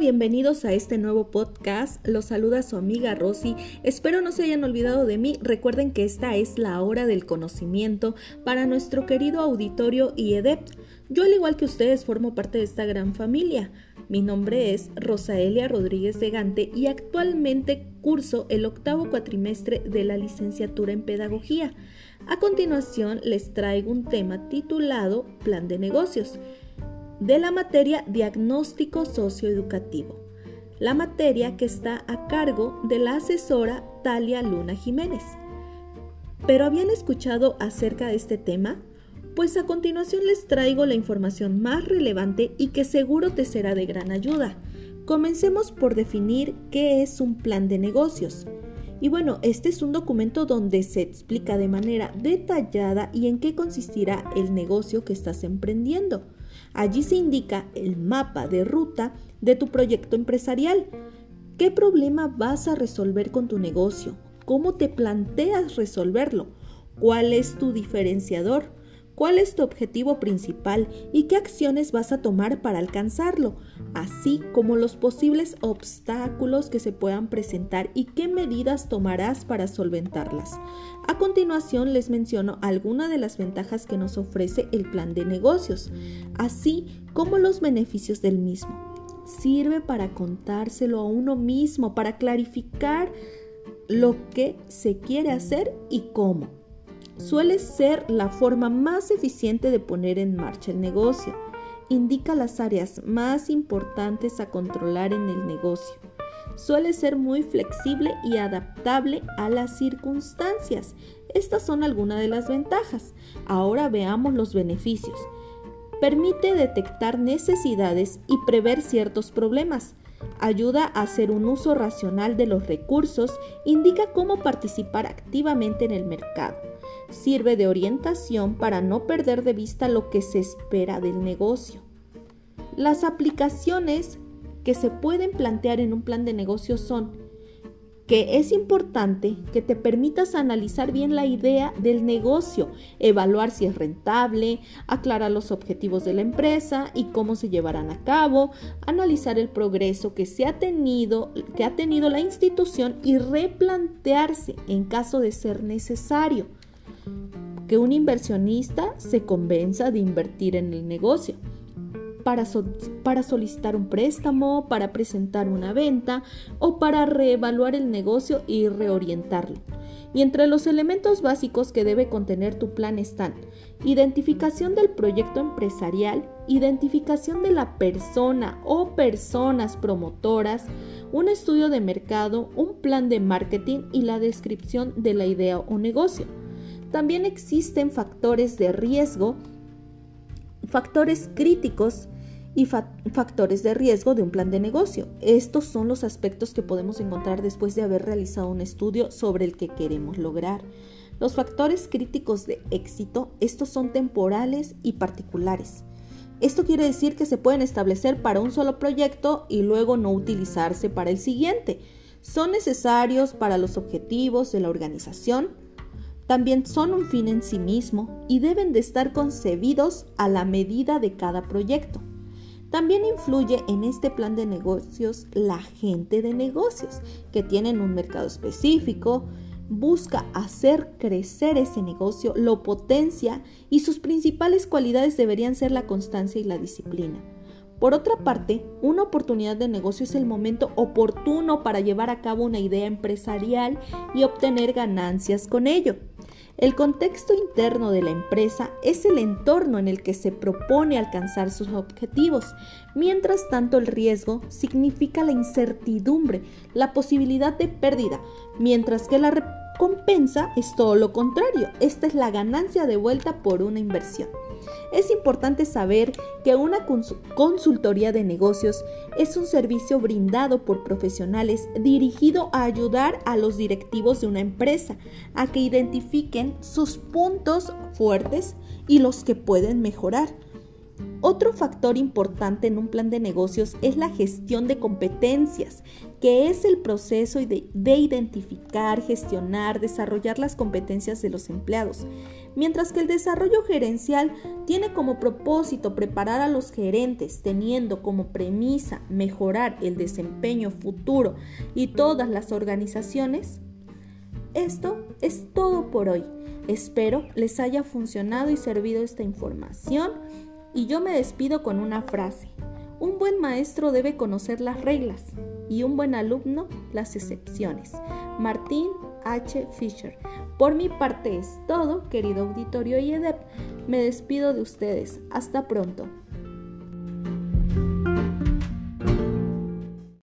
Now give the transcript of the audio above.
bienvenidos a este nuevo podcast. Los saluda su amiga Rosy. Espero no se hayan olvidado de mí. Recuerden que esta es la hora del conocimiento para nuestro querido auditorio IEDEP. Yo, al igual que ustedes, formo parte de esta gran familia. Mi nombre es Rosaelia Rodríguez de Gante y actualmente curso el octavo cuatrimestre de la licenciatura en Pedagogía. A continuación, les traigo un tema titulado Plan de Negocios de la materia diagnóstico socioeducativo, la materia que está a cargo de la asesora Talia Luna Jiménez. ¿Pero habían escuchado acerca de este tema? Pues a continuación les traigo la información más relevante y que seguro te será de gran ayuda. Comencemos por definir qué es un plan de negocios. Y bueno, este es un documento donde se explica de manera detallada y en qué consistirá el negocio que estás emprendiendo. Allí se indica el mapa de ruta de tu proyecto empresarial. ¿Qué problema vas a resolver con tu negocio? ¿Cómo te planteas resolverlo? ¿Cuál es tu diferenciador? cuál es tu objetivo principal y qué acciones vas a tomar para alcanzarlo, así como los posibles obstáculos que se puedan presentar y qué medidas tomarás para solventarlas. A continuación les menciono algunas de las ventajas que nos ofrece el plan de negocios, así como los beneficios del mismo. Sirve para contárselo a uno mismo, para clarificar lo que se quiere hacer y cómo suele ser la forma más eficiente de poner en marcha el negocio. Indica las áreas más importantes a controlar en el negocio. Suele ser muy flexible y adaptable a las circunstancias. Estas son algunas de las ventajas. Ahora veamos los beneficios. Permite detectar necesidades y prever ciertos problemas ayuda a hacer un uso racional de los recursos, indica cómo participar activamente en el mercado. Sirve de orientación para no perder de vista lo que se espera del negocio. Las aplicaciones que se pueden plantear en un plan de negocio son que es importante que te permitas analizar bien la idea del negocio, evaluar si es rentable, aclarar los objetivos de la empresa y cómo se llevarán a cabo, analizar el progreso que se ha tenido, que ha tenido la institución y replantearse en caso de ser necesario que un inversionista se convenza de invertir en el negocio para, para solicitar un préstamo, para presentar una venta o para reevaluar el negocio y reorientarlo. Y entre los elementos básicos que debe contener tu plan están identificación del proyecto empresarial, identificación de la persona o personas promotoras, un estudio de mercado, un plan de marketing y la descripción de la idea o negocio. También existen factores de riesgo factores críticos y factores de riesgo de un plan de negocio. Estos son los aspectos que podemos encontrar después de haber realizado un estudio sobre el que queremos lograr. Los factores críticos de éxito, estos son temporales y particulares. Esto quiere decir que se pueden establecer para un solo proyecto y luego no utilizarse para el siguiente. Son necesarios para los objetivos de la organización, también son un fin en sí mismo y deben de estar concebidos a la medida de cada proyecto. También influye en este plan de negocios la gente de negocios, que tienen un mercado específico, busca hacer crecer ese negocio, lo potencia y sus principales cualidades deberían ser la constancia y la disciplina. Por otra parte, una oportunidad de negocio es el momento oportuno para llevar a cabo una idea empresarial y obtener ganancias con ello. El contexto interno de la empresa es el entorno en el que se propone alcanzar sus objetivos. Mientras tanto, el riesgo significa la incertidumbre, la posibilidad de pérdida, mientras que la recompensa es todo lo contrario. Esta es la ganancia de vuelta por una inversión. Es importante saber que una consultoría de negocios es un servicio brindado por profesionales dirigido a ayudar a los directivos de una empresa a que identifiquen sus puntos fuertes y los que pueden mejorar. Otro factor importante en un plan de negocios es la gestión de competencias, que es el proceso de, identificar, gestionar, desarrollar las competencias de los empleados, mientras que el desarrollo gerencial tiene como propósito preparar a los gerentes, teniendo como premisa mejorar el desempeño futuro y todas las organizaciones. Esto es todo por hoy. Espero les haya funcionado y servido esta información y yo me despido con una frase. Un buen maestro debe conocer las reglas y un buen alumno las excepciones. Martín H. Fisher. Por mi parte es todo, querido auditorio y EDEP. Me despido de ustedes. Hasta pronto.